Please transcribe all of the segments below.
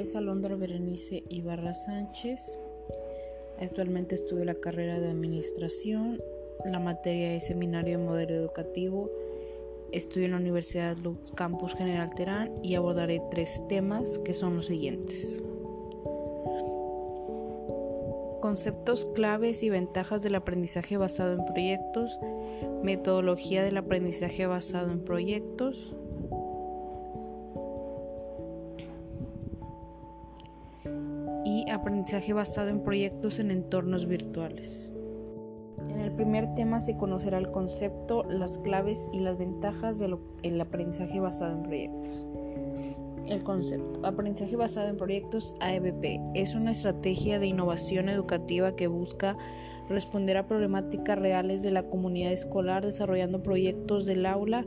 es Alondra Berenice Ibarra Sánchez. Actualmente estudio la carrera de Administración. La materia es Seminario de Modelo Educativo. Estudio en la Universidad Lux Campus General Terán y abordaré tres temas que son los siguientes. Conceptos claves y ventajas del aprendizaje basado en proyectos, metodología del aprendizaje basado en proyectos, y aprendizaje basado en proyectos en entornos virtuales. En el primer tema se conocerá el concepto, las claves y las ventajas del aprendizaje basado en proyectos. El concepto. Aprendizaje basado en proyectos AEBP es una estrategia de innovación educativa que busca responder a problemáticas reales de la comunidad escolar desarrollando proyectos del aula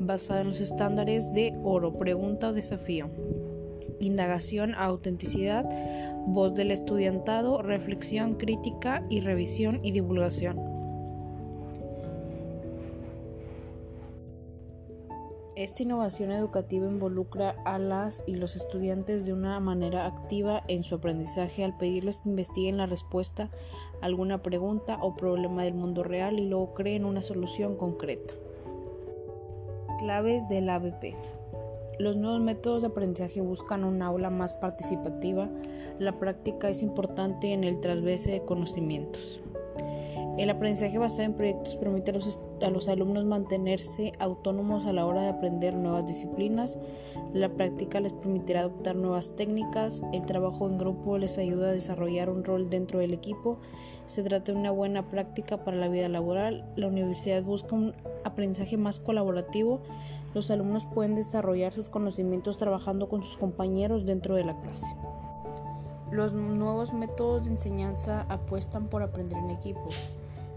basados en los estándares de oro, pregunta o desafío indagación, autenticidad, voz del estudiantado, reflexión crítica y revisión y divulgación. Esta innovación educativa involucra a las y los estudiantes de una manera activa en su aprendizaje al pedirles que investiguen la respuesta a alguna pregunta o problema del mundo real y luego creen una solución concreta. Claves del ABP. Los nuevos métodos de aprendizaje buscan un aula más participativa. La práctica es importante en el trasvese de conocimientos. El aprendizaje basado en proyectos permite a los, alumnos mantenerse autónomos a la hora de aprender nuevas disciplinas. La práctica les permitirá adoptar nuevas técnicas. El trabajo en grupo les ayuda a desarrollar un rol dentro del equipo. Se trata de una buena práctica para la vida laboral. La universidad busca un aprendizaje más colaborativo los alumnos pueden desarrollar sus conocimientos trabajando con sus compañeros dentro de la clase. Los nuevos métodos de enseñanza apuestan por aprender en equipo.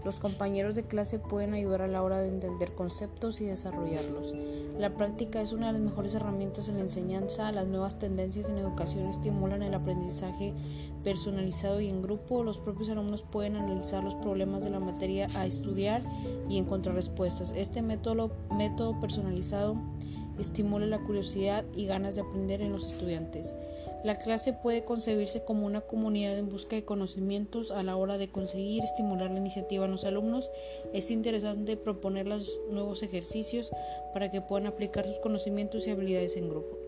Los compañeros de clase pueden ayudar a la hora de entender conceptos y desarrollarlos. La práctica es una de las mejores herramientas en la enseñanza. Las nuevas tendencias en educación estimulan el aprendizaje personalizado y en grupo. Los propios alumnos pueden analizar los problemas de la materia a estudiar y encontrar respuestas. Este método, método personalizado estimula la curiosidad y ganas de aprender en los estudiantes. La clase puede concebirse como una comunidad en busca de conocimientos a la hora de conseguir estimular la iniciativa en los alumnos. Es interesante proponer los nuevos ejercicios para que puedan aplicar sus conocimientos y habilidades en grupo.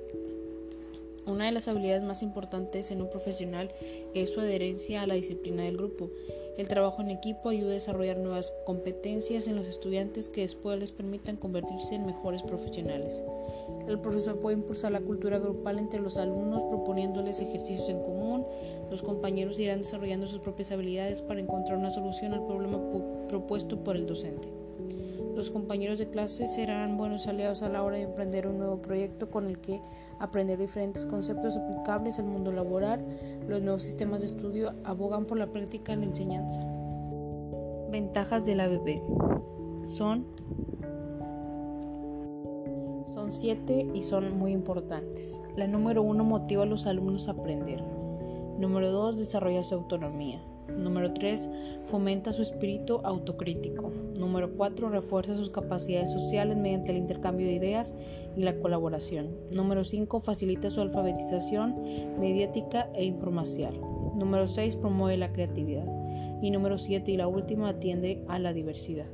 Una de las habilidades más importantes en un profesional es su adherencia a la disciplina del grupo. El trabajo en equipo ayuda a desarrollar nuevas competencias en los estudiantes que después les permitan convertirse en mejores profesionales. El profesor puede impulsar la cultura grupal entre los alumnos proponiéndoles ejercicios en común. Los compañeros irán desarrollando sus propias habilidades para encontrar una solución al problema propuesto por el docente. Los compañeros de clase serán buenos aliados a la hora de emprender un nuevo proyecto con el que aprender diferentes conceptos aplicables al mundo laboral. Los nuevos sistemas de estudio abogan por la práctica en la enseñanza. Ventajas de la ABP son son siete y son muy importantes. La número uno motiva a los alumnos a aprender. Número dos, desarrolla su autonomía. Número 3. Fomenta su espíritu autocrítico. Número 4. Refuerza sus capacidades sociales mediante el intercambio de ideas y la colaboración. Número 5. Facilita su alfabetización mediática e informacional. Número 6. Promueve la creatividad. Y número 7 y la última atiende a la diversidad.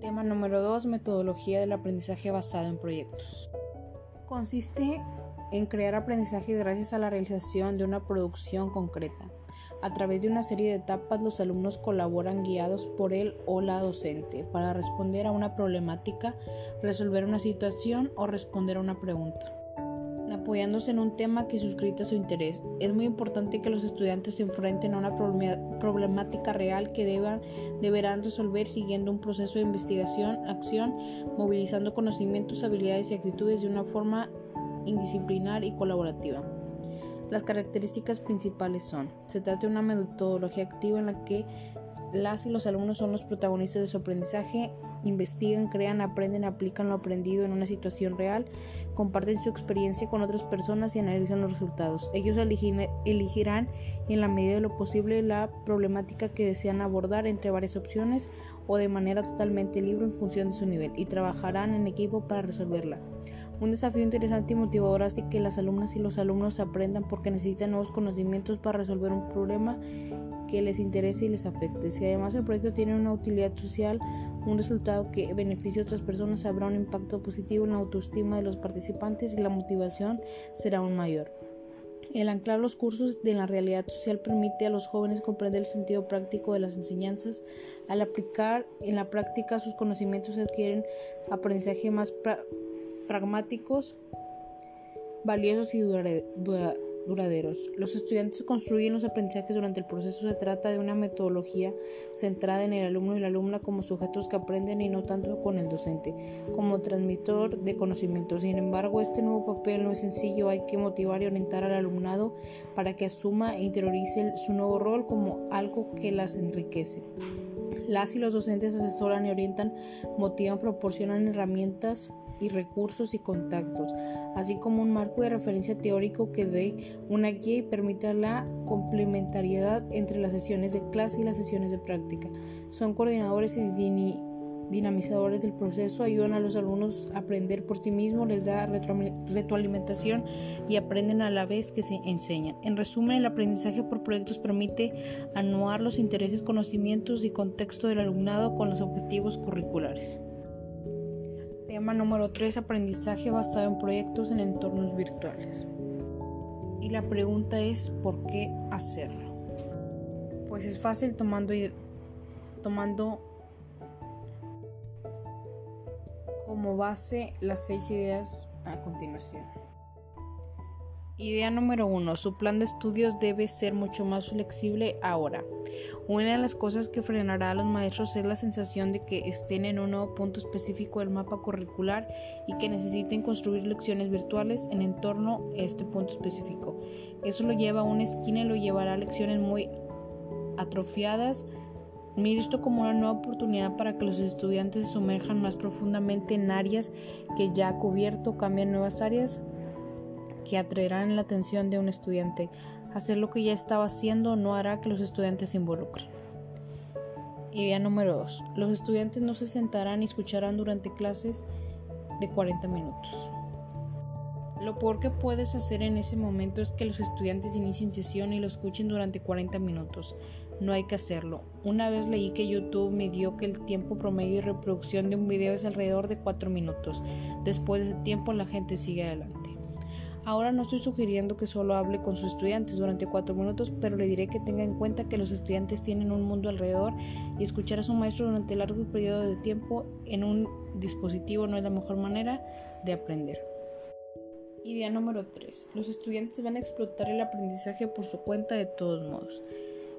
Tema número 2. Metodología del aprendizaje basado en proyectos. Consiste en crear aprendizaje gracias a la realización de una producción concreta. A través de una serie de etapas los alumnos colaboran guiados por él o la docente para responder a una problemática, resolver una situación o responder a una pregunta apoyándose en un tema que suscrita su interés. Es muy importante que los estudiantes se enfrenten a una problemática real que deban, deberán resolver siguiendo un proceso de investigación, acción, movilizando conocimientos, habilidades y actitudes de una forma indisciplinar y colaborativa. Las características principales son, se trata de una metodología activa en la que las y los alumnos son los protagonistas de su aprendizaje, investigan, crean, aprenden, aplican lo aprendido en una situación real, comparten su experiencia con otras personas y analizan los resultados. Ellos elegirán en la medida de lo posible la problemática que desean abordar entre varias opciones o de manera totalmente libre en función de su nivel y trabajarán en equipo para resolverla. Un desafío interesante y motivador hace que las alumnas y los alumnos aprendan porque necesitan nuevos conocimientos para resolver un problema que les interese y les afecte. Si además el proyecto tiene una utilidad social, un resultado que beneficie a otras personas, habrá un impacto positivo en la autoestima de los participantes y la motivación será aún mayor. El anclar los cursos de la realidad social permite a los jóvenes comprender el sentido práctico de las enseñanzas. Al aplicar en la práctica sus conocimientos adquieren aprendizaje más pragmáticos, valiosos y duraderos. Los estudiantes construyen los aprendizajes durante el proceso. Se trata de una metodología centrada en el alumno y la alumna como sujetos que aprenden y no tanto con el docente, como transmisor de conocimientos. Sin embargo, este nuevo papel no es sencillo. Hay que motivar y orientar al alumnado para que asuma e interiorice su nuevo rol como algo que las enriquece. Las y los docentes asesoran y orientan, motivan, proporcionan herramientas y recursos y contactos, así como un marco de referencia teórico que dé una guía y permita la complementariedad entre las sesiones de clase y las sesiones de práctica. Son coordinadores y dinamizadores del proceso, ayudan a los alumnos a aprender por sí mismos, les da retroalimentación y aprenden a la vez que se enseñan. En resumen, el aprendizaje por proyectos permite anuar los intereses, conocimientos y contexto del alumnado con los objetivos curriculares. Tema número 3. Aprendizaje basado en proyectos en entornos virtuales. Y la pregunta es, ¿por qué hacerlo? Pues es fácil tomando, tomando como base las seis ideas a continuación. Idea número uno, su plan de estudios debe ser mucho más flexible ahora. Una de las cosas que frenará a los maestros es la sensación de que estén en un nuevo punto específico del mapa curricular y que necesiten construir lecciones virtuales en torno a este punto específico. Eso lo lleva a una esquina y lo llevará a lecciones muy atrofiadas. Mire esto como una nueva oportunidad para que los estudiantes se sumerjan más profundamente en áreas que ya ha cubierto, cambien nuevas áreas que atraerán la atención de un estudiante. Hacer lo que ya estaba haciendo no hará que los estudiantes se involucren. Idea número 2. Los estudiantes no se sentarán y escucharán durante clases de 40 minutos. Lo peor que puedes hacer en ese momento es que los estudiantes inicien sesión y lo escuchen durante 40 minutos. No hay que hacerlo. Una vez leí que YouTube midió que el tiempo promedio de reproducción de un video es alrededor de 4 minutos. Después de ese tiempo la gente sigue adelante. Ahora no estoy sugiriendo que solo hable con sus estudiantes durante cuatro minutos, pero le diré que tenga en cuenta que los estudiantes tienen un mundo alrededor y escuchar a su maestro durante largos periodos de tiempo en un dispositivo no es la mejor manera de aprender. Idea número 3. Los estudiantes van a explotar el aprendizaje por su cuenta de todos modos.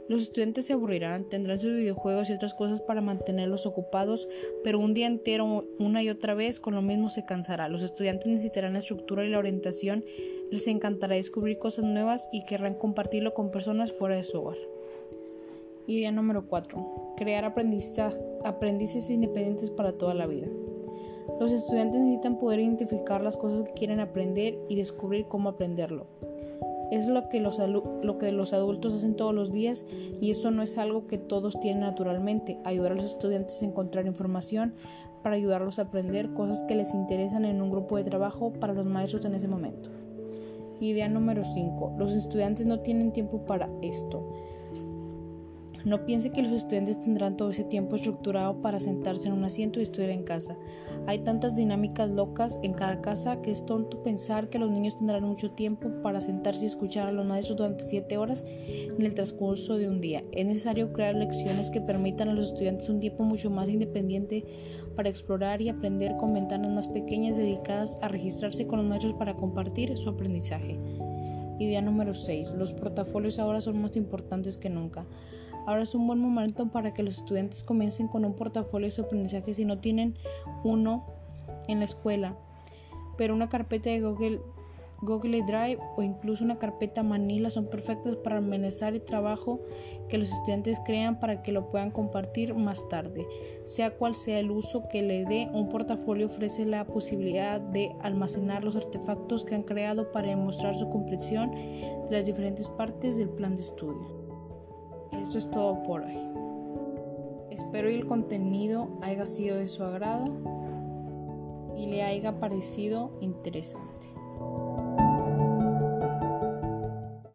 Los estudiantes se aburrirán, tendrán sus videojuegos y otras cosas para mantenerlos ocupados, pero un día entero, una y otra vez, con lo mismo se cansará. Los estudiantes necesitarán la estructura y la orientación, les encantará descubrir cosas nuevas y querrán compartirlo con personas fuera de su hogar. Idea número 4. Crear aprendices independientes para toda la vida. Los estudiantes necesitan poder identificar las cosas que quieren aprender y descubrir cómo aprenderlo. Es lo que, los lo que los adultos hacen todos los días y eso no es algo que todos tienen naturalmente. Ayudar a los estudiantes a encontrar información para ayudarlos a aprender cosas que les interesan en un grupo de trabajo para los maestros en ese momento. Idea número 5. Los estudiantes no tienen tiempo para esto. No piense que los estudiantes tendrán todo ese tiempo estructurado para sentarse en un asiento y estudiar en casa. Hay tantas dinámicas locas en cada casa que es tonto pensar que los niños tendrán mucho tiempo para sentarse y escuchar a los maestros durante 7 horas en el transcurso de un día. Es necesario crear lecciones que permitan a los estudiantes un tiempo mucho más independiente para explorar y aprender con ventanas más pequeñas dedicadas a registrarse con los maestros para compartir su aprendizaje. Idea número 6. Los portafolios ahora son más importantes que nunca. Ahora es un buen momento para que los estudiantes comiencen con un portafolio de aprendizaje si no tienen uno en la escuela, pero una carpeta de Google, Drive o incluso una carpeta Manila son perfectas para almacenar el trabajo que los estudiantes crean para que lo puedan compartir más tarde. Sea cual sea el uso que le dé, un portafolio ofrece la posibilidad de almacenar los artefactos que han creado para demostrar su comprensión de las diferentes partes del plan de estudio. Esto es todo por hoy. Espero que el contenido haya sido de su agrado y le haya parecido interesante.